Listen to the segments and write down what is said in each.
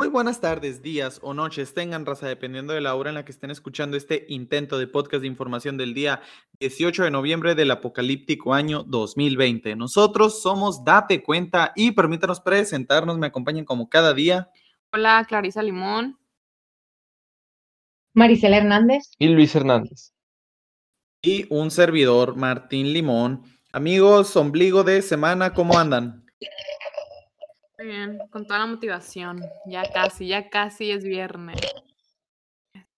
Muy buenas tardes, días o noches tengan raza, dependiendo de la hora en la que estén escuchando este intento de podcast de información del día 18 de noviembre del apocalíptico año 2020. Nosotros somos Date Cuenta y permítanos presentarnos, me acompañen como cada día. Hola, Clarisa Limón. Maricela Hernández. Y Luis Hernández. Y un servidor, Martín Limón. Amigos, ombligo de semana, ¿cómo andan? Muy bien, con toda la motivación. Ya casi, ya casi es viernes.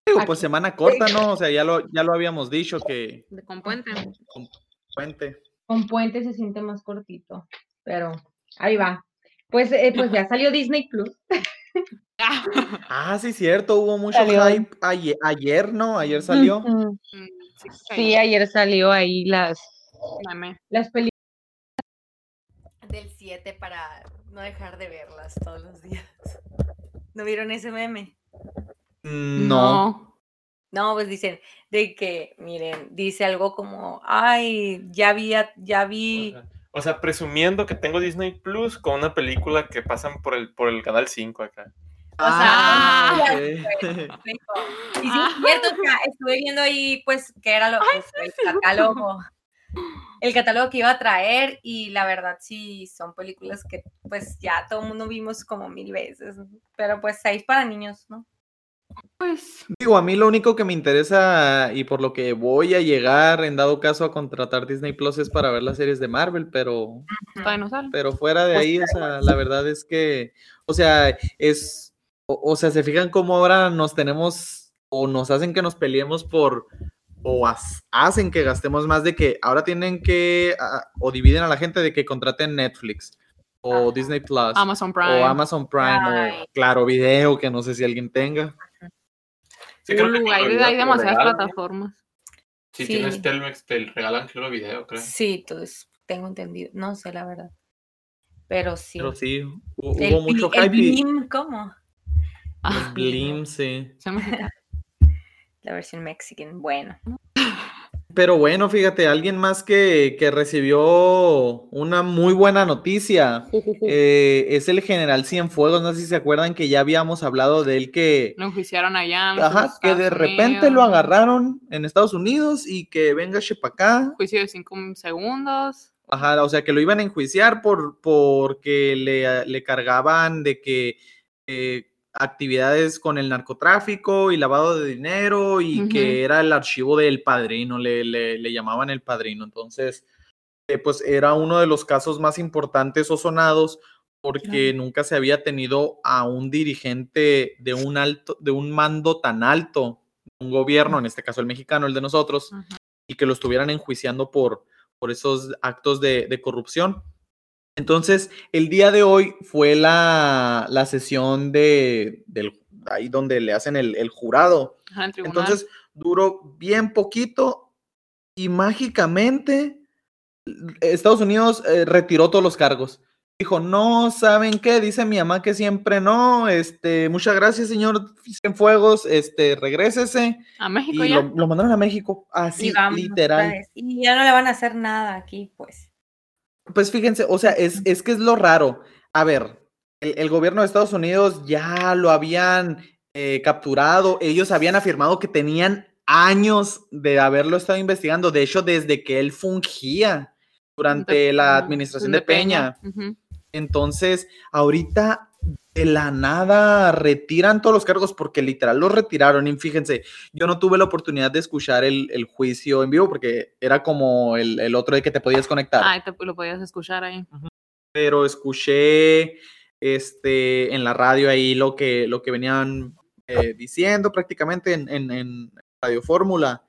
Digo, pues semana corta, ¿no? O sea, ya lo, ya lo habíamos dicho que. De con puente. Con puente. Con puente se siente más cortito, pero ahí va. Pues, eh, pues ya salió Disney Plus. Ah, sí, cierto, hubo mucho Salió. hype ayer, ayer, ¿no? Ayer salió. Mm, Sí, ayer salió ahí las, las películas. del 7 para no dejar de verlas todos los días. ¿No vieron ese meme? Mm, No. No, pues dicen de que, miren, dice algo como, ay, ya vi, ya O vi, sea, o sea, presumiendo que tengo Disney Plus con una película que pasan por el, por el canal 5 acá. o sea, Ah. Y sí, es cierto, o sea, estuve viendo ahí, pues, que era lo pues, el catálogo, el catálogo que iba a traer, y la verdad sí son películas que, pues, ya todo el mundo vimos como mil veces, pero pues seis para niños, ¿no? Pues, Digo, a mí lo único que me interesa y por lo que voy a llegar en dado caso a contratar Disney Plus es para ver las series de Marvel, pero, pero fuera de Pues, ahí, o sea, la verdad es que, o sea, es, o, o sea, se fijan cómo ahora nos tenemos o nos hacen que nos peleemos por, o hacen que gastemos más de que ahora tienen que, ah, o dividen a la gente de que contraten Netflix o Ajá. Disney Plus. Amazon Prime. O Amazon Prime, Ay. o Claro Video, que no sé si alguien tenga. Sí, creo que Hulu, hay, demasiadas plataformas. Si Sí. tienes Telmex, te regalan Claro Video, creo. Sí, entonces tengo entendido, no sé la verdad, pero sí. Pero sí, hu- El hubo mucho el hype. Blim, ¿cómo? Ah, Blim, sí. La versión mexican, bueno. Pero bueno, fíjate, alguien más que, que recibió una muy buena noticia eh, es el general Cienfuegos. No sé si se acuerdan que ya habíamos hablado de él que, Lo enjuiciaron allá. en ajá, que de repente lo agarraron en Estados Unidos y que venga para acá. Juicio de cinco segundos. Ajá, o sea, que lo iban a enjuiciar por, porque le, le cargaban de que eh, actividades con el narcotráfico y lavado de dinero y que era el archivo del padrino, le, le, le llamaban el padrino. Entonces, eh, pues era uno de los casos más importantes o sonados porque nunca se había tenido a un dirigente de un alto, de un mando tan alto, un gobierno, en este caso el mexicano, el de nosotros, y que lo estuvieran enjuiciando por, por esos actos de, de corrupción. Entonces, el día de hoy fue la, la sesión de, del, ahí donde le hacen el, el jurado. Ajá, tribunal. Entonces, duró bien poquito y mágicamente Estados Unidos eh, retiró todos los cargos. Dijo, no, ¿saben qué? Dice mi mamá que siempre no. Este, muchas gracias, señor Cienfuegos. Este, regrésese. a México Y ya. lo, lo mandaron a México. Así, y vamos, literal. Y ya no le van a hacer nada aquí, pues. Pues fíjense, o sea, es, es que es lo raro. A ver, el, el gobierno de Estados Unidos ya lo habían eh, capturado, ellos habían afirmado que tenían años de haberlo estado investigando, de hecho, desde que él fungía durante De- la administración de Peña. Entonces, ahorita de la nada retiran todos los cargos porque literal los retiraron. Y fíjense, yo no tuve la oportunidad de escuchar el, el juicio en vivo porque era como el, el otro de que te podías conectar. Ay, te, lo podías escuchar ahí. pero escuché este, en la radio ahí lo que, lo que venían eh, diciendo prácticamente en, en, en Radio Fórmula.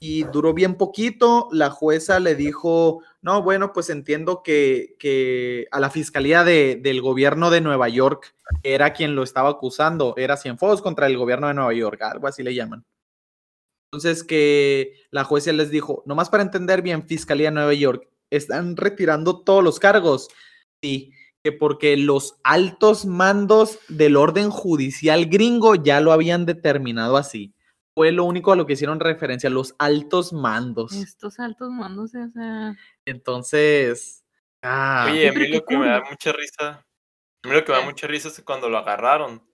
Y duró bien poquito. La jueza le dijo, no, bueno, pues entiendo que, que a la fiscalía de, del gobierno de Nueva York era quien lo estaba acusando, era Cienfuegos contra el gobierno de Nueva York, algo así le llaman. Entonces que la jueza les dijo, nomás para entender bien, Fiscalía de Nueva York, están retirando todos los cargos. Sí, que porque los altos mandos del orden judicial gringo ya lo habían determinado así. Fue lo único a lo que hicieron referencia, los altos mandos. Estos altos mandos, o sea. Entonces, ah, Oye, a mí lo que me da mucha risa, a mí lo que me da ¿Qué? mucha risa es que cuando lo agarraron,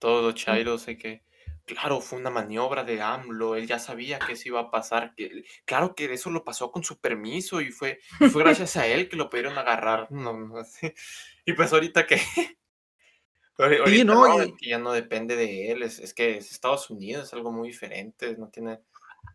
todos los chairos de que, claro, fue una maniobra de AMLO, él ya sabía que eso iba a pasar, que, claro que eso lo pasó con su permiso y fue, fue gracias a él que lo pudieron agarrar. No, no sé. Y pues ahorita que... ahori- ahorita no, no, y- que ya no depende de él, es, es que es Estados Unidos, es algo muy diferente, no tiene...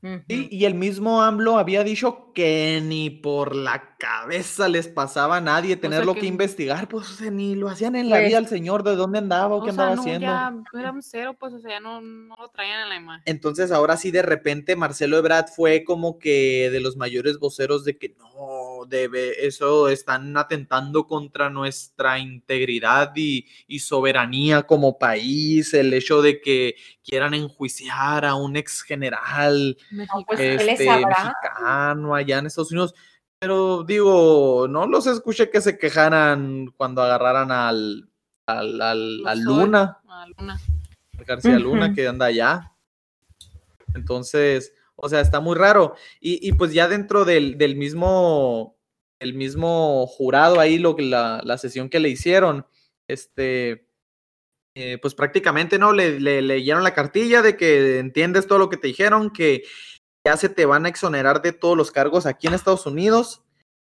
Ujú. Y, y el mismo AMLO había dicho que ni por la cabeza les pasaba a nadie tenerlo que, que- investigar, pues o sea, ni lo hacían en la Pues- vida al señor de dónde andaba o O qué sea, andaba no, haciendo. ya era un cero, pues, o sea, ya no, no lo traían en la imagen. Entonces ahora sí de repente Marcelo Ebrard fue como que de los mayores voceros de que no debe, eso están atentando contra nuestra integridad y, y soberanía como país, el hecho de que quieran enjuiciar a un ex general pues, ¿qué les este, mexicano allá en Estados Unidos. Pero digo, no los escuché que se quejaran cuando agarraran al, al, al. Luna. a Luna. García Luna, que anda allá. Entonces, o sea, está muy raro. Y, y pues ya dentro del, del mismo, el mismo jurado ahí, lo que la, la sesión que le hicieron, este, eh, pues prácticamente, ¿no? Le, le leyeron la cartilla de que entiendes todo lo que te dijeron, que ya se te van a exonerar de todos los cargos aquí en Estados Unidos,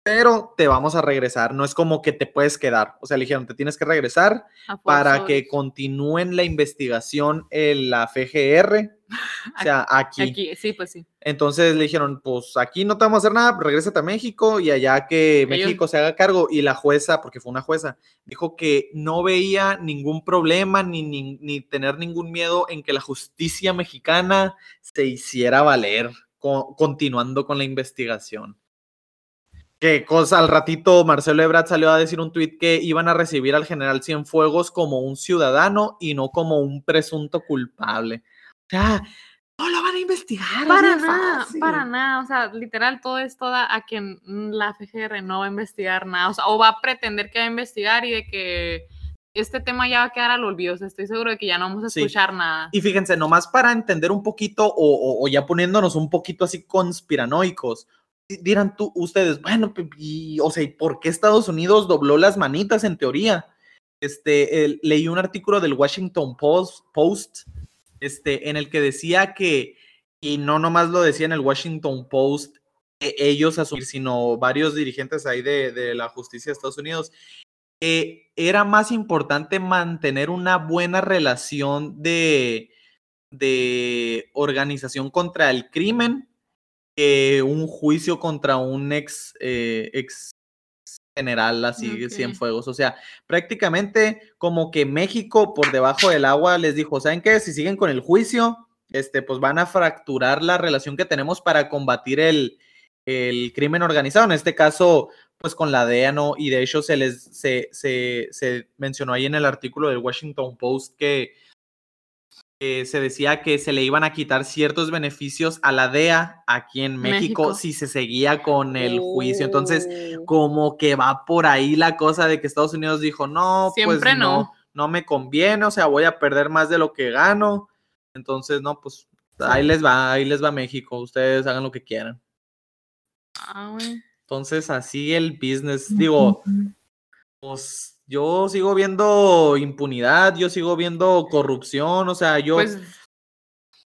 pero te vamos a regresar. No es como que te puedes quedar. O sea, le dijeron, te tienes que regresar para que continúen la investigación en la FGR, o sea, aquí. Aquí, sí, pues sí. Entonces le dijeron, pues aquí no te vamos a hacer nada, regrésate a México y allá que Ellos- México se haga cargo. Y la jueza, porque fue una jueza, dijo que no veía ningún problema ni, ni, ni tener ningún miedo en que la justicia mexicana se hiciera valer, co- continuando con la investigación. Qué cosa, al ratito Marcelo Ebrard salió a decir un tuit que iban a recibir al general Cienfuegos como un ciudadano y no como un presunto culpable. Sea, no lo van a investigar. Para nada, fácil. para nada. O sea, literal, todo esto da a mm, la FGR no va a investigar nada. O sea, o va a pretender que va a investigar y de que este tema ya va a quedar al olvido. O sea, estoy seguro de que ya no vamos a Sí. escuchar nada. Y fíjense, nomás para entender un poquito o, o- o ya poniéndonos un poquito así conspiranoicos, di- dirán tú, ustedes, bueno, y, o sea, ¿y ¿por qué Estados Unidos dobló las manitas en teoría? Este, el- leí un artículo del Washington Post, Post este, en el que decía que, y no nomás lo decía en el Washington Post, que ellos asumir, sino varios dirigentes ahí de, de la justicia de Estados Unidos, que era más importante mantener una buena relación de, de organización contra el crimen que un juicio contra un ex, eh, ex general así, Ok. Cienfuegos. O sea, prácticamente como que México por debajo del agua les dijo, ¿saben qué? Si siguen con el juicio, este, pues van a fracturar la relación que tenemos para combatir el, el crimen organizado. En este caso, pues con la DEA, ¿no? Y de hecho se les se, se, se mencionó ahí en el artículo del Washington Post que eh, se decía que se le iban a quitar ciertos beneficios a la DEA aquí en México, México. si se seguía con el juicio. Entonces, Oh. como que va por ahí la cosa de que Estados Unidos dijo, no, Siempre pues no, no. no me conviene, o sea, voy a perder más de lo que gano. Entonces, no, pues ahí les va, ahí les va México, ustedes hagan lo que quieran. Ah. Entonces, así el business, digo, pues yo sigo viendo impunidad, yo sigo viendo corrupción, o sea, yo, Pues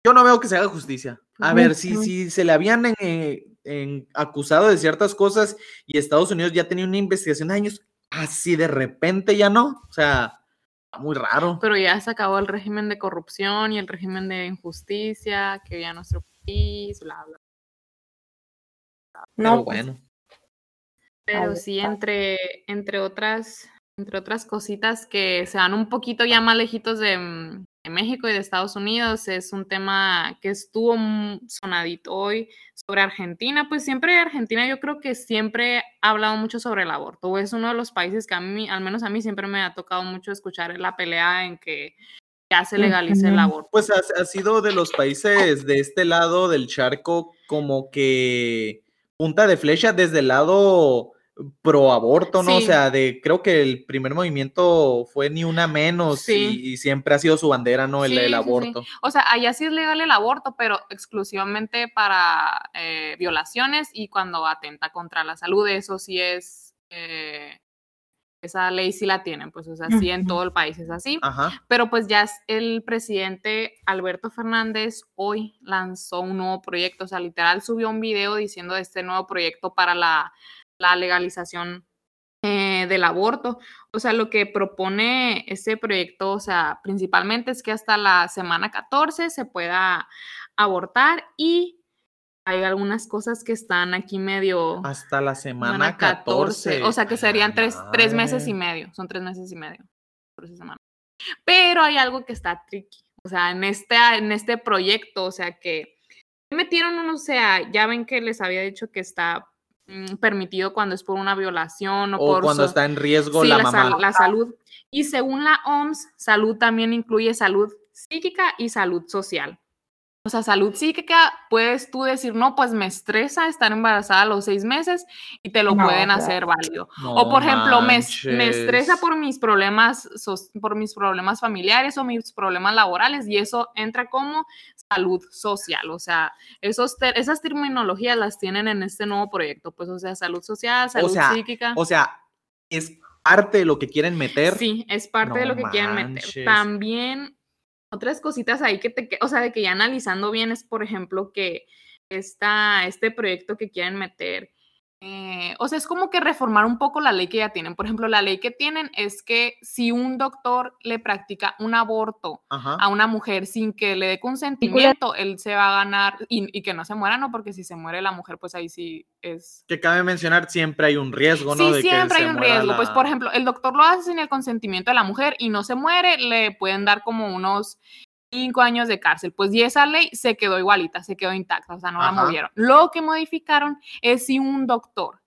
yo no veo que se haga justicia. A ver, si, si se le habían eh, en- acusado de ciertas cosas y Estados Unidos ya tenía una investigación de años, así de repente ya no, o sea, está muy raro. pero ya se acabó el régimen de corrupción y el régimen de injusticia que había en nuestro país, bla, bla. Pero No, pues, bueno, Pero sí, entre, entre otras, entre otras cositas que se van un poquito ya más lejitos de, mm, de México y de Estados Unidos, es un tema que estuvo sonadito hoy sobre Argentina. Pues siempre Argentina yo creo que siempre ha hablado mucho sobre el aborto. Es uno de los países que a mí, al menos a mí, siempre me ha tocado mucho escuchar la pelea en que ya se legalice el aborto. pues ha, ha sido de los países de este lado del charco como que punta de flecha desde el lado pro aborto, ¿no? O sea, de creo que el primer movimiento fue ni una menos Sí. y, y siempre ha sido su bandera, ¿no? El, Sí, el sí, sí. aborto. O sea, allá sí es legal el aborto, pero exclusivamente para eh, violaciones y cuando atenta contra la salud, eso sí es, eh, esa ley sí la tienen, pues, o sea, sí en todo el país es así. Ajá. Pero pues ya es el presidente Alberto Fernández hoy lanzó un nuevo proyecto, o sea, literal subió un video diciendo de este nuevo proyecto para la, la legalización eh, del aborto. O sea, lo que propone este proyecto, o sea, principalmente es que hasta la semana 14 se pueda abortar y hay algunas cosas que están aquí medio... Hasta la semana semana 14. O sea que serían tres, tres meses y medio. Son tres meses y medio. por esa semana. Pero hay algo que está tricky. O sea, en este, en este proyecto, o sea que metieron uno, o sea, ya ven que les había dicho que está permitido cuando es por una violación o, O por cuando está en riesgo sí, la, la, mamá. sal- la salud. Y según la OMS, salud también incluye salud psíquica y salud social. O sea, salud psíquica, puedes tú decir, no, pues me estresa estar embarazada a los seis meses y te lo No, pueden hacer válido. No o por ejemplo, me, me estresa por mis problemas, por mis problemas familiares o mis problemas laborales y eso entra como salud social. O sea, esos ter- esas terminologías las tienen en este nuevo proyecto. Pues, o sea, salud social, salud sea, psíquica. O sea, es parte de lo que quieren meter. Sí, es parte de No lo que quieren meter. También otras cositas ahí que te, o sea, de que ya analizando bien es, por ejemplo, que esta, este proyecto que quieren meter, eh, o sea, es como que reformar un poco la ley que ya tienen. Por ejemplo, la ley que tienen es que si un doctor le practica un aborto Ajá. a una mujer sin que le dé consentimiento, él se va a ganar y, y que no se muera, ¿no? Porque si se muere la mujer, pues ahí sí es Que cabe mencionar, siempre hay un riesgo, ¿no? Sí, de que siempre hay un riesgo. Pues, por ejemplo, el doctor lo hace sin el consentimiento de la mujer y no se muere, le pueden dar como unos cinco años de cárcel. Pues, y esa ley se quedó igualita, se quedó intacta, o sea, no Ajá. la movieron. Lo que modificaron es si un doctor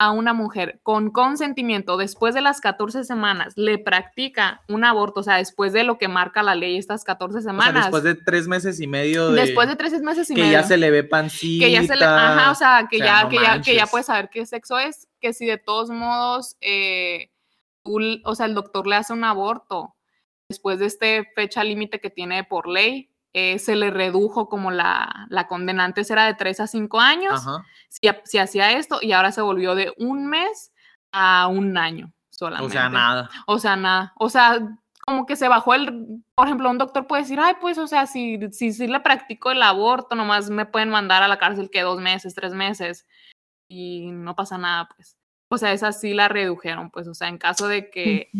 a una mujer con consentimiento después de las 14 semanas le practica un aborto, o sea, después de lo que marca la ley estas 14 O sea, semanas, después de tres meses y medio de. después de tres meses y que medio ya se le ve pancita. que ya se le, ajá, o sea, que o sea, ya, no que ya, que ya puedes saber qué sexo es, que si de todos modos, eh, tú o sea, el doctor le hace un aborto después de este fecha límite que tiene por ley, eh, se le redujo como la, la condena antes era de 3 a 5 años, si hacía esto, y ahora se volvió de un mes a un año solamente. O sea, nada. O sea, nada. O sea, como que se bajó el, por ejemplo, un doctor puede decir, ay, pues, o sea, si, si, si le practico el aborto, nomás me pueden mandar a la cárcel que dos meses, tres meses, y no pasa nada, pues. O sea, esa sí la redujeron, pues, o sea, en caso de que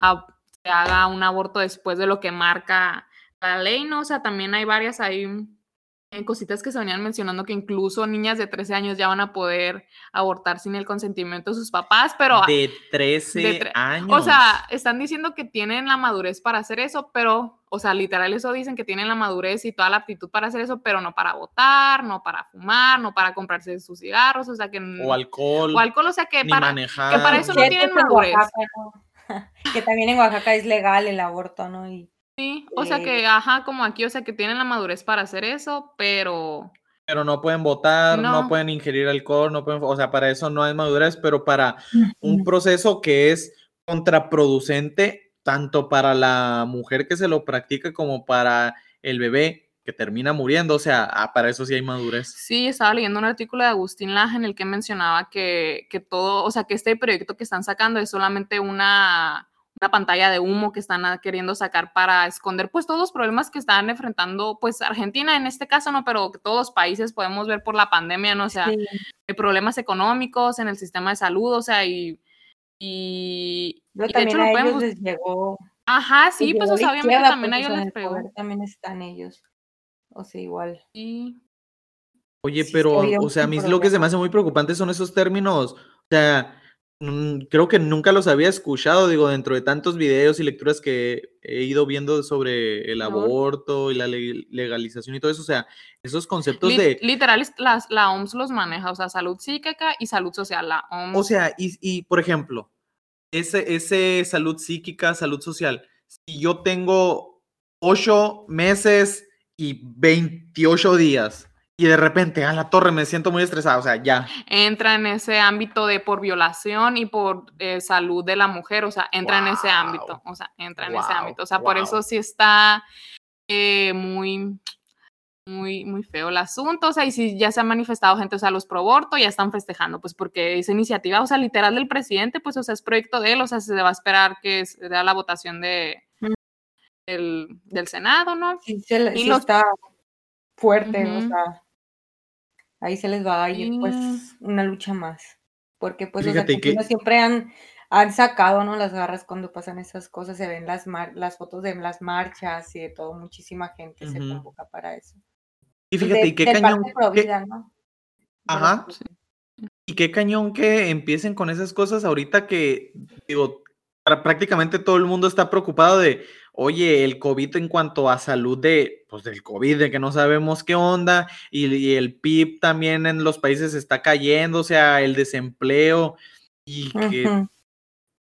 a- se haga un aborto después de lo que marca la ley, ¿no? O sea, también hay varias ahí eh, cositas que se venían mencionando que incluso niñas de 13 años ya van a poder abortar sin el consentimiento de sus papás, pero de 13 de tre- años. o sea, están diciendo que tienen la madurez para hacer eso, pero, o sea, literal eso dicen que tienen la madurez y toda la aptitud para hacer eso, pero no para votar, no para fumar, no para comprarse sus cigarros, o sea, que... o alcohol. o alcohol, o sea, que ni para... manejar. para eso no tienen que en madurez. que también en Oaxaca es legal el aborto, ¿no? Y Sí, o sea Eh, que, ajá, como aquí, o sea, que tienen la madurez para hacer eso, pero... Pero no pueden votar, no. No. pueden ingerir alcohol, no pueden, o sea, para eso no hay madurez, pero para un proceso que es contraproducente tanto para la mujer que se lo practica como para el bebé que termina muriendo, o sea, ah, para eso sí hay madurez. Sí, estaba leyendo un artículo de Agustín Laje en el que mencionaba que, que todo, o sea, que este proyecto que están sacando es solamente una, una pantalla de humo que están queriendo sacar para esconder pues todos los problemas que están enfrentando pues Argentina en este caso, ¿no? Pero que todos los países podemos ver por la pandemia, ¿no? O sea, sí, eh, problemas económicos en el sistema de salud, o sea, y... y, y de hecho a pueden ellos bus- les llegó. Ajá, sí, pues o sea, obviamente también a ellos les pegó. También están ellos. O sea, igual. Sí. Oye, Sí, pero, o sea, a mí lo que se me hace muy preocupante son esos términos. O sea, creo que nunca los había escuchado, digo, dentro de tantos videos y lecturas que he ido viendo sobre el Aborto. y la le- legalización y todo eso. O sea, esos conceptos Lit- de, Literal, la OMS los maneja, o sea, salud psíquica y salud social. La OMS. o sea, y, y, por ejemplo, ese, ese salud psíquica, salud social, si yo tengo ocho meses y 28 días y de repente, a la torre, me siento muy estresada, o sea, ya. entra en ese ámbito de por violación y por eh, salud de la mujer, o sea, entra en ese ámbito, o sea, entra en ese Wow, ámbito, o sea, por wow. eso sí está eh, muy, muy, muy feo el asunto, o sea, y si ya se han manifestado gente, o sea, los pro aborto ya están festejando, pues porque esa iniciativa, o sea, literal del presidente, pues, o sea, es proyecto de él, o sea, se va a esperar que se dé la votación de. Del, del Senado, ¿no? Sí, se le- Y sí los- está fuerte, o sea, ahí se les va a ir pues una lucha más, porque pues los que- argentinos siempre han, han sacado, ¿no? Las garras cuando pasan esas cosas, se ven las, mar- las fotos de las marchas y de todo, muchísima gente se convoca para eso. Y fíjate, de- y qué cañón. Ajá. Y qué cañón que empiecen con esas cosas ahorita que, digo, prácticamente todo el mundo está preocupado de, oye, el COVID en cuanto a salud de, pues del COVID, de que no sabemos qué onda, y, y el PIB también en los países está cayendo, o sea, el desempleo, y que, Ujú.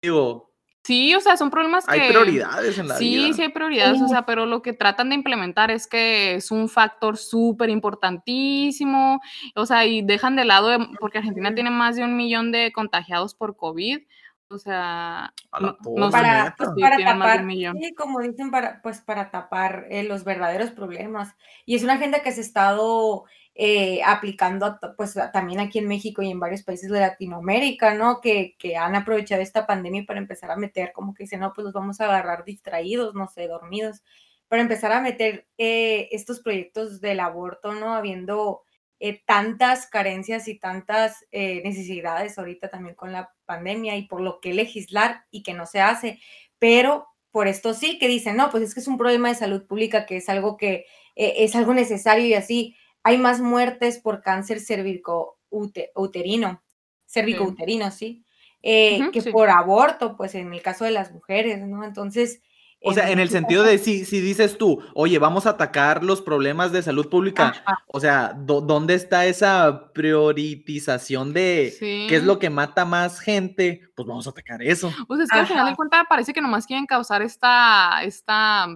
digo, Sí, o sea, son problemas que... hay prioridades en la Sí, vida. sí hay prioridades, o Sí. sea, pero lo que tratan de implementar es que es un factor súper importantísimo, o sea, y dejan de lado, de- porque Argentina tiene más de un millón de contagiados por COVID, o sea, no, para, pues, para tienen más de un tapar, sí, como dicen, para, pues para tapar eh, los verdaderos problemas. Y es una agenda que se ha estado eh, aplicando pues también aquí en México y en varios países de Latinoamérica, ¿no? Que, que han aprovechado esta pandemia para empezar a meter, como que dicen, no, pues los vamos a agarrar distraídos, no sé, dormidos, para empezar a meter eh, estos proyectos del aborto, ¿no? Habiendo eh, tantas carencias y tantas eh, necesidades ahorita también con la pandemia y por lo que legislar y que no se hace, pero por esto sí que dicen, no, pues es que es un problema de salud pública, que es algo que eh, es algo necesario y así. Hay más muertes por cáncer cervicouterino, cervicouterino, sí, Ujú, que sí. por aborto, pues en el caso de las mujeres, ¿no? Entonces... O sea, en el sentido de si, si dices tú, oye, vamos a atacar los problemas de salud pública, Ajá. o sea, do- ¿dónde está esa prioritización de qué es Sí. lo que mata más gente? Pues vamos a atacar eso. Pues es que al final de Ajá. cuentas parece que nomás quieren causar esta, esta,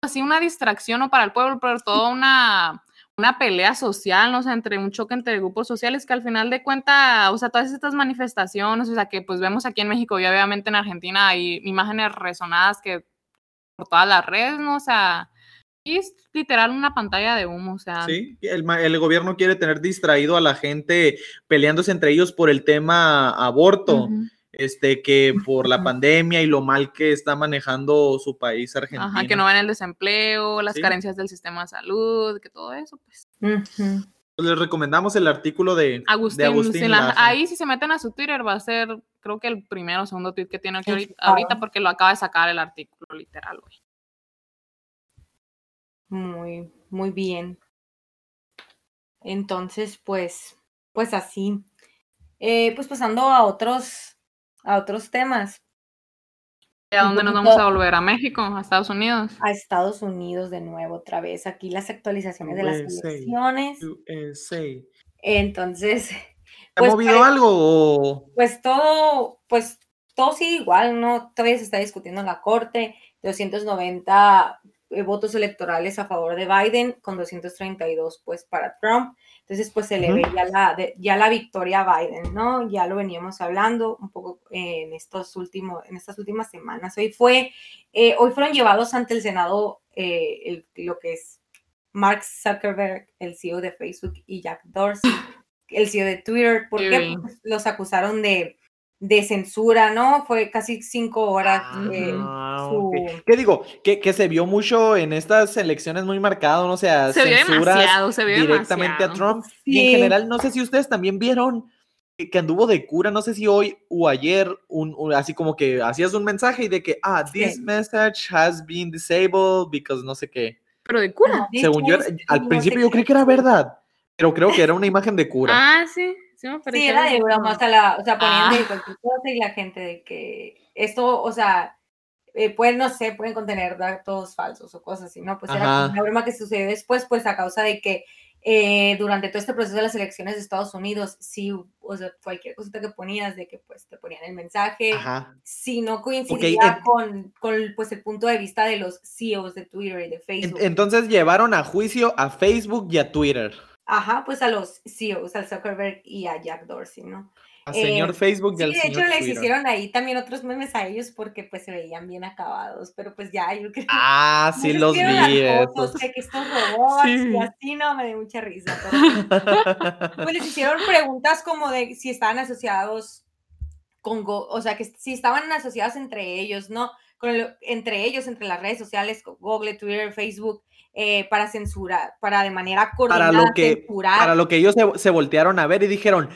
así una distracción ¿no? para el pueblo, pero toda una, una pelea social, ¿no? O sea, entre un choque entre grupos sociales que al final de cuentas, o sea, todas estas manifestaciones, o sea, que pues vemos aquí en México y obviamente en Argentina hay imágenes resonadas que por todas las redes, ¿no? O sea, es literal una pantalla de humo, o sea, Sí, el, el gobierno quiere tener distraído a la gente peleándose entre ellos por el tema aborto, ujú. este, que por la pandemia y lo mal que está manejando su país Argentina. Ajá, que no ven el desempleo, las Sí. carencias del sistema de salud, que todo eso, pues. Ujú. Pues Les recomendamos el artículo de de Agustín, Agustín la- Lazo. ahí si se meten a su Twitter va a ser, creo que el primero o segundo tweet que tiene aquí ah. ahorita porque lo acaba de sacar el artículo literal hoy. Muy, muy bien. Entonces, pues, pues así. Eh, pues pasando a otros, a otros temas. ¿Y a dónde nos vamos a volver? ¿A México? ¿A Estados Unidos? A Estados Unidos de nuevo, otra vez. Aquí las actualizaciones de las elecciones. USA. Entonces, ¿Ha Pues, movido pare- algo? pues todo, pues todo sigue igual, ¿no? Todavía se está discutiendo en la corte. 290 eh, votos electorales a favor de Biden con 232 pues para Trump. Entonces pues se le ve ya la, de- ya la victoria a Biden, ¿no? Ya lo veníamos hablando un poco eh, en, estos últimos, en estas últimas semanas. Hoy fue, eh, hoy fueron llevados ante el Senado eh, el- lo que es Mark Zuckerberg, el CEO de Facebook, y Jack Dorsey, el CEO de Twitter. ¿Por Qué qué? bien. Pues, los acusaron de, de censura, ¿no? Fue casi cinco horas eh, Ah, su... ok. ¿Qué digo? Que, que se vio mucho en estas elecciones muy marcado, ¿no? O sea, Se vio censuras demasiado, se vio directamente a demasiado. Trump. Y en general, no sé si ustedes también vieron que, anduvo de cura, no sé si hoy o ayer, un, un- así como que hacías un mensaje y de que, ah, this Sí. message has been disabled because no sé qué. Pero de cura. Ajá, Según yo, al principio yo creí que era verdad, pero creo que era una imagen de cura. Ah, sí, sí me Sí, pareció. era de broma, o sea, la, o sea ponían de Ah. cualquier cosa y la gente de que esto, o sea, eh, pueden, no sé, pueden contener datos falsos o cosas así, ¿no? Pues era Ajá. una broma que sucedió después, pues a causa de que eh, durante todo este proceso de las elecciones de Estados Unidos, sí, o sea, cualquier cosita que ponías, de que pues te ponían el mensaje, Ajá. si no coincidía en- con, con pues el punto de vista de los CEOs de Twitter y de Facebook. entonces llevaron a juicio a Facebook y a Twitter. Ajá, pues a los CEOs, al Zuckerberg y a Jack Dorsey, ¿no? Al señor Eh, Facebook y Sí, al de hecho señor les Twitter. hicieron ahí también otros memes a ellos porque pues se veían bien acabados, pero pues ya yo creo Ah, no sí los vi fotos de que estos robots y Sí. así no me dio mucha risa, pero pues les hicieron preguntas como de si estaban asociados con, Go- o sea, que si estaban asociados entre ellos, ¿no? Con el- entre ellos, entre las redes sociales, Google, Twitter, Facebook, eh, para censurar, para de manera coordinada Para lo que, censurar. para lo que ellos se, se voltearon a ver y dijeron,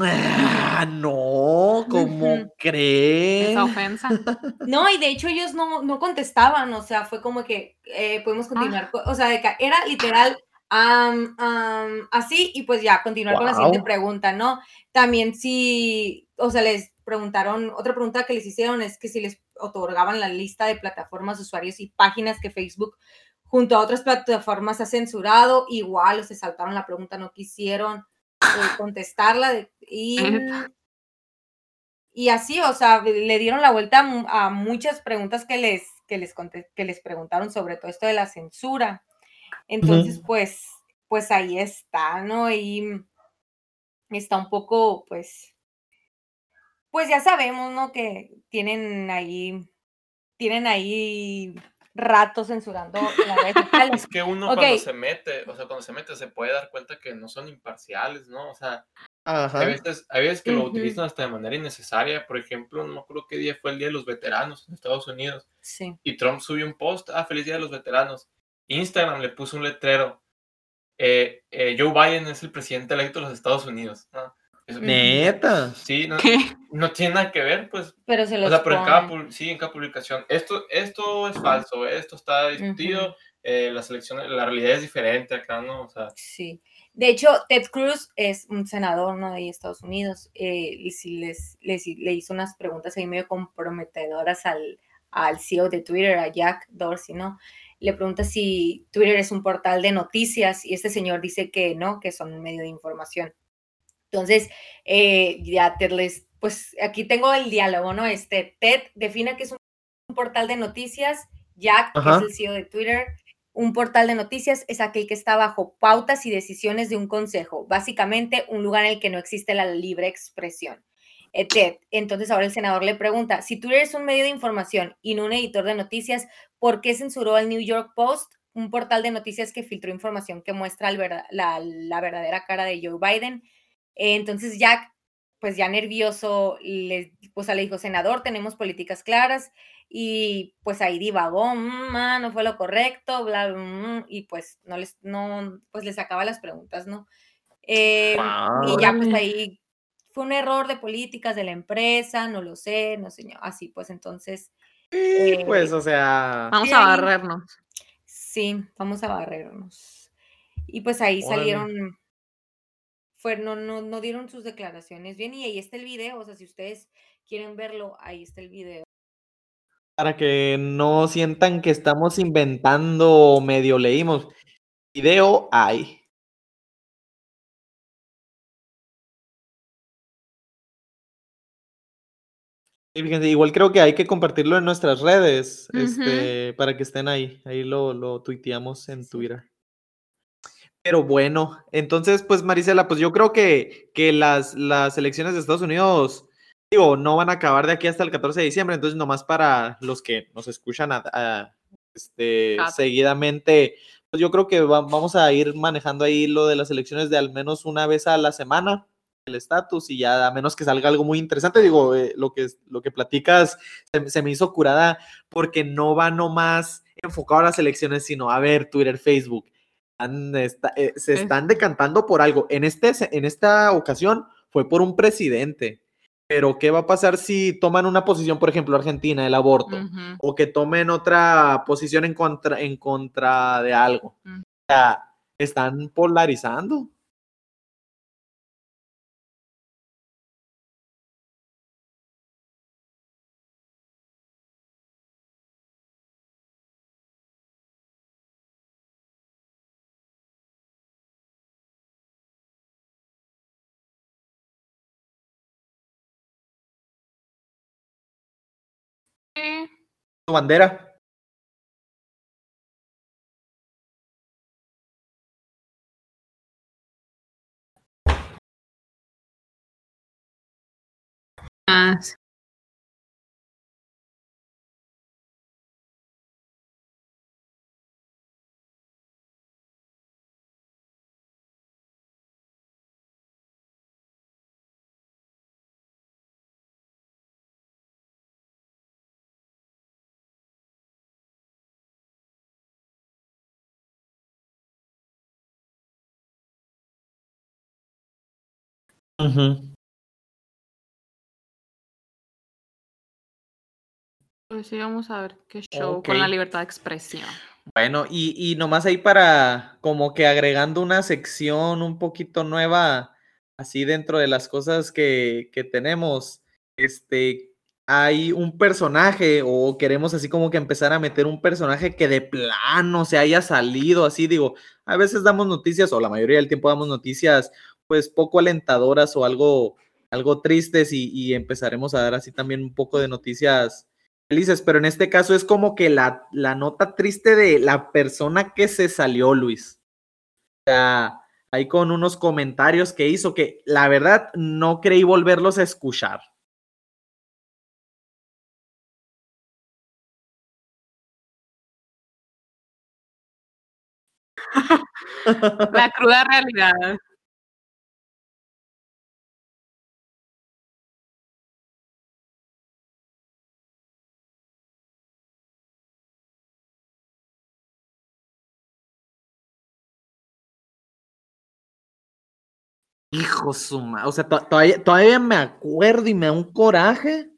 ah, no, ¿cómo crees? Esa ofensa. No, y de hecho ellos no, no contestaban, o sea, fue como que eh, podemos continuar, co- o sea, de que era literal am, am, así y pues ya, continuar con la siguiente pregunta, ¿no? También si, o sea, les preguntaron, otra pregunta que les hicieron es que si les otorgaban la lista de plataformas, usuarios y páginas que Facebook junto a otras plataformas ha censurado, igual, se saltaron la pregunta, no quisieron eh, contestarla de- y... Y así, o sea, le dieron la vuelta a, mu- a muchas preguntas que les, que, les que les preguntaron sobre todo esto de la censura. Entonces, pues, pues ahí está, ¿no? Y está un poco, pues, pues ya sabemos, ¿no? Que tienen ahí, tienen ahí rato censurando en las redes sociales. Es que uno cuando se mete, o sea, cuando se mete se puede dar cuenta que no son imparciales, ¿no? O sea, Ajá. hay veces, hay veces que lo utilizan hasta de manera innecesaria. Por ejemplo, no me acuerdo qué día fue el Día de los Veteranos en Estados Unidos. Sí. Y Trump subió un post, ah, feliz Día de los Veteranos. Instagram le puso un letrero. eh, eh, Joe Biden es el presidente electo de los Estados Unidos. ¿no? Eso- Neta. Sí, no, ¿Qué? no tiene nada que ver, pues. Pero se los O sea, pero en cada, sí, en cada publicación. Esto, esto es falso, esto está discutido, eh, la selección, la realidad es diferente acá, ¿no? O sea, Sí. De hecho, Ted Cruz es un senador, ¿no? De Estados Unidos. eh, y sí les, les le hizo unas preguntas ahí medio comprometedoras al, al CEO de Twitter, a Jack Dorsey, ¿no? Le pregunta si Twitter es un portal de noticias y este señor dice que no, que son un medio de información. Entonces, eh, ya Ted les, pues aquí tengo el diálogo, ¿no? Este, Ted define que es un, un portal de noticias, Jack que es el CEO de Twitter. Un portal de noticias es aquel que está bajo pautas y decisiones de un consejo, básicamente un lugar en el que no existe la libre expresión. Eh, Ted, entonces ahora el senador le pregunta, si Twitter es un medio de información y no un editor de noticias, ¿por qué censuró al New York Post, un portal de noticias que filtró información que muestra la verdadera cara de Joe Biden? Eh, entonces Jack, pues ya nervioso, le, pues, le dijo, senador, tenemos políticas claras y pues ahí divagó, "Mm, ah, no fue lo correcto, bla, bla, mm", y pues no les, no, pues les sacaba las preguntas, ¿no? Eh, y ya pues ahí fue un error de políticas de la empresa, no lo sé, no sé, así pues entonces, Sí, pues, eh, o sea. Vamos a barrernos. sí, vamos a barrernos. Y pues ahí Órale. salieron, fue, no, no, no dieron sus declaraciones bien y ahí está el video, o sea, si ustedes quieren verlo, ahí está el video. Para que no sientan que estamos inventando o medio leímos. Video hay. Y fíjense, igual creo que hay que compartirlo en nuestras redes, este, para que estén ahí. Ahí lo, lo tuiteamos en. Twitter. Pero bueno, entonces, pues Marisela, pues yo creo que, que las, las elecciones de Estados Unidos, digo, no van a acabar de aquí hasta el 14 de diciembre, entonces nomás para los que nos escuchan a- a, este, seguidamente, pues yo creo que va- vamos a ir manejando ahí lo de las elecciones de al menos una vez a la semana, el estatus, y ya a menos que salga algo muy interesante, digo, eh, lo, que, lo que platicas se, se me hizo curada porque no va nomás enfocado a las elecciones, sino a ver Twitter, Facebook está- eh, se Es- están decantando por algo. En, este, en esta ocasión fue por un presidente. Pero, ¿qué va a pasar si toman una posición, por ejemplo, Argentina, el aborto? O que tomen otra posición en contra, en contra de algo. Mm. O sea, están polarizando. Bandera. Ah, Ujú. Pues sí, vamos a ver qué show con la Ok. libertad de expresión. Bueno, y, y nomás ahí para como que agregando una sección un poquito nueva, así dentro de las cosas que, que tenemos, este, hay un personaje o queremos así como que empezar a meter un personaje que de plano se haya salido, así digo, a veces damos noticias o la mayoría del tiempo damos noticias pues poco alentadoras o algo, algo tristes y, y empezaremos a dar así también un poco de noticias felices, pero en este caso es como que la, la nota triste de la persona que se salió, Luis. O sea, ahí con unos comentarios que hizo que la verdad no creí volverlos a escuchar. La cruda realidad. Hijo su ma- O sea, to- todavía, todavía me acuerdo y me da un coraje.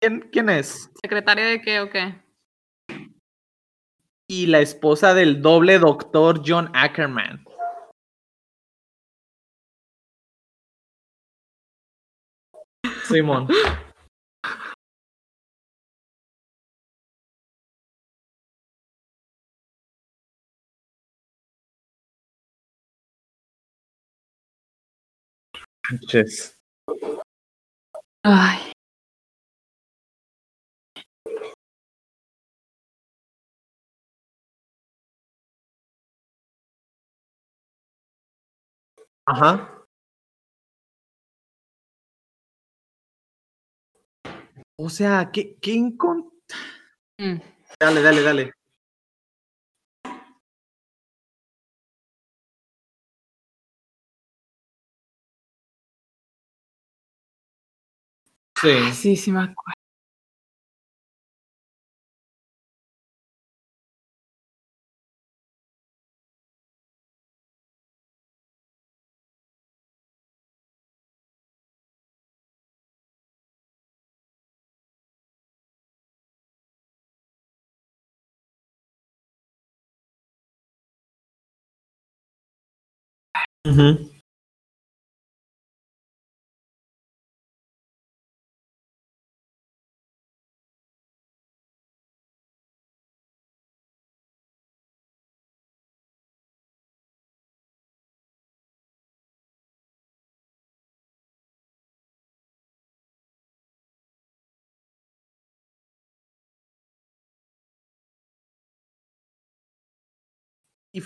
¿Quién, quién es? ¿Secretaria de qué o qué? Y la esposa del doble doctor John Ackerman. Simón. Manches. Ay. Ajá. O sea, ¿qué, qué incon- Mm. Dale, dale, dale. Sí. Sí, sí me acuerdo. Ujú.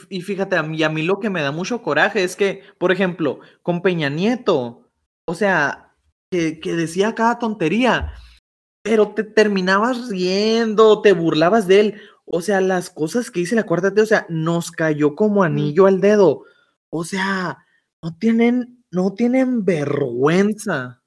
Y, fíjate, a mí, a mí lo que me da mucho coraje es que, por ejemplo, con Peña Nieto, o sea, que, que decía cada tontería, pero te terminabas riendo, te burlabas de él. O sea, las cosas que dice la cuarta T, o sea, nos cayó como anillo al dedo. O sea, no tienen, no tienen vergüenza.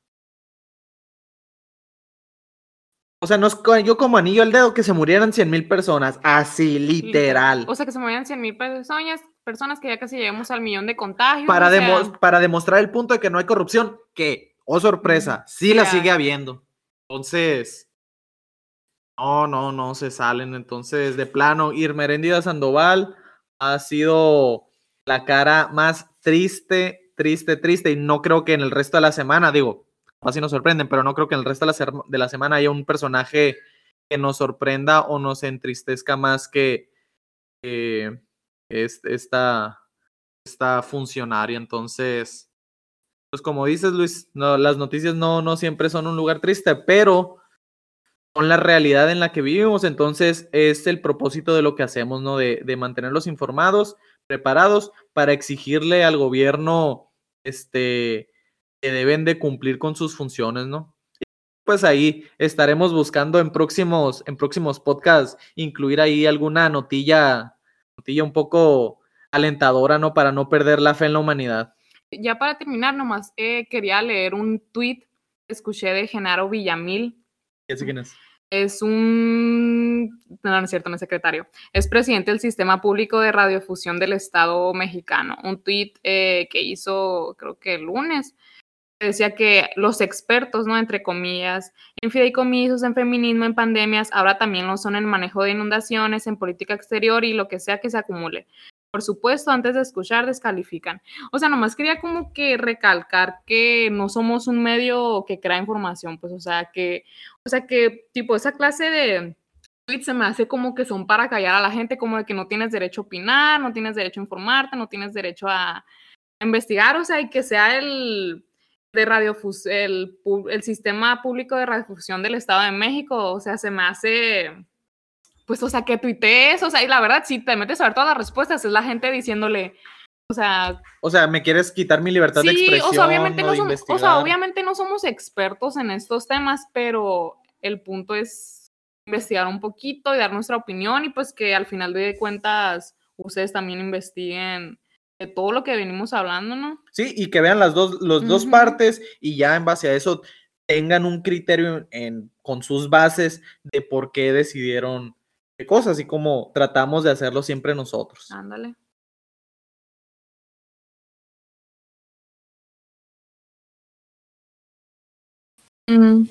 O sea, nos cayó como anillo al dedo que se murieran cien mil personas. Así, literal. O sea, que se movían 100 mil personas, personas que ya casi llegamos al millón de contagios. para, o sea, demo- para demostrar el punto de que no hay corrupción, que, oh sorpresa, sí la sigue habiendo. Entonces, no, no, no se salen. Entonces, de plano, Irmeréndida Sandoval ha sido la cara más triste, triste, triste. Y no creo que en el resto de la semana, digo, así nos sorprenden, pero no creo que en el resto de la, de la semana haya un personaje que nos sorprenda o nos entristezca más que eh, es- esta, esta funcionaria. Entonces, pues como dices Luis, no, las noticias no, no siempre son un lugar triste, pero son la realidad en la que vivimos, entonces es el propósito de lo que hacemos, ¿no? De, de mantenerlos informados, preparados para exigirle al gobierno, este, que deben de cumplir con sus funciones, ¿no? Pues ahí estaremos buscando en próximos, en próximos podcasts incluir ahí alguna notilla, notilla un poco alentadora, ¿no? Para no perder la fe en la humanidad. Ya para terminar, nomás eh, quería leer un tweet que escuché de Genaro Villamil, ¿Qué quién es? es un, no, no es cierto, no es secretario, es presidente del Sistema Público de Radiofusión del Estado mexicano. Un tuit eh, que hizo, creo que el lunes, decía que los expertos, ¿no? Entre comillas, en fideicomisos, en feminismo, en pandemias, ahora también lo son en manejo de inundaciones, en política exterior y lo que sea que se acumule. Por supuesto, antes de escuchar, descalifican. O sea, nomás quería como que recalcar que no somos un medio que crea información, pues, o sea, que, o sea, que tipo esa clase de tweets se me hace como que son para callar a la gente, como de que no tienes derecho a opinar, no tienes derecho a informarte, no tienes derecho a, investigar, o sea, y que sea el de radiofus el, sistema público de radiofusión del Estado de México, o sea, se me hace, pues, o sea, que tuitees, o sea, y la verdad, si te metes a ver todas las respuestas, es la gente diciéndole, o sea, O sea, ¿me quieres quitar mi libertad de expresión? o sea, obviamente o no de somos, o sea, obviamente no somos expertos en estos temas, pero el punto es investigar un poquito y dar nuestra opinión y pues que al final de cuentas ustedes también investiguen de todo lo que venimos hablando, ¿no? Sí, y que vean las dos, los dos partes y ya en base a eso tengan un criterio en, con sus bases de por qué decidieron qué cosas y como tratamos de hacerlo siempre nosotros. Ándale. Ujú.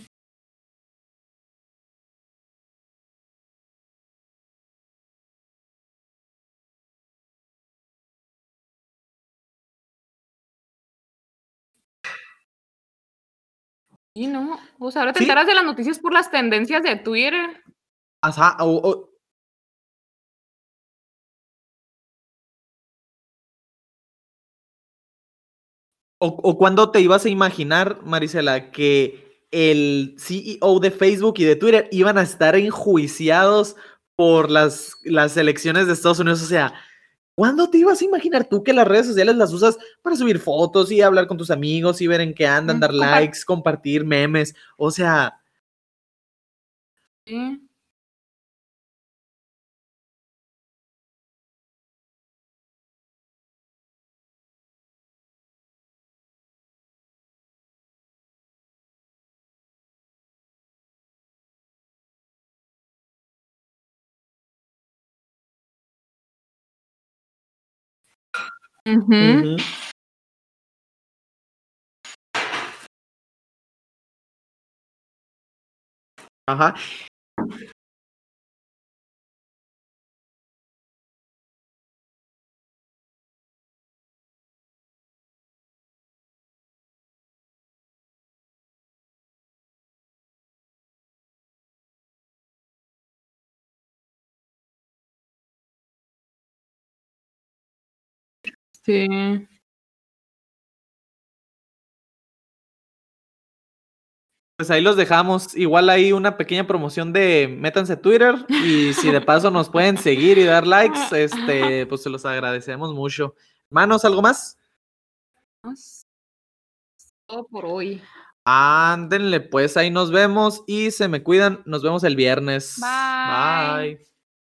Sí, ¿no? O sea, ahora te Sí. enteras de las noticias por las tendencias de Twitter. Ajá, o- o- O, o cuándo te ibas a imaginar, Marisela, que el CEO de Facebook y de Twitter iban a estar enjuiciados por las, las elecciones de Estados Unidos. O sea, ¿cuándo te ibas a imaginar tú que las redes sociales las usas para subir fotos y hablar con tus amigos y ver en qué andan, Mm, dar likes, compartir memes? O sea, Sí. Ujú. ujú. Ajá. Sí. Pues ahí los dejamos. Igual hay una pequeña promoción de métanse a Twitter y si de paso nos pueden seguir y dar likes, este, pues se los agradecemos mucho. Manos, ¿algo más? Todo por hoy. Ándenle, pues ahí nos vemos y se me cuidan. Nos vemos el viernes. Bye. Bye.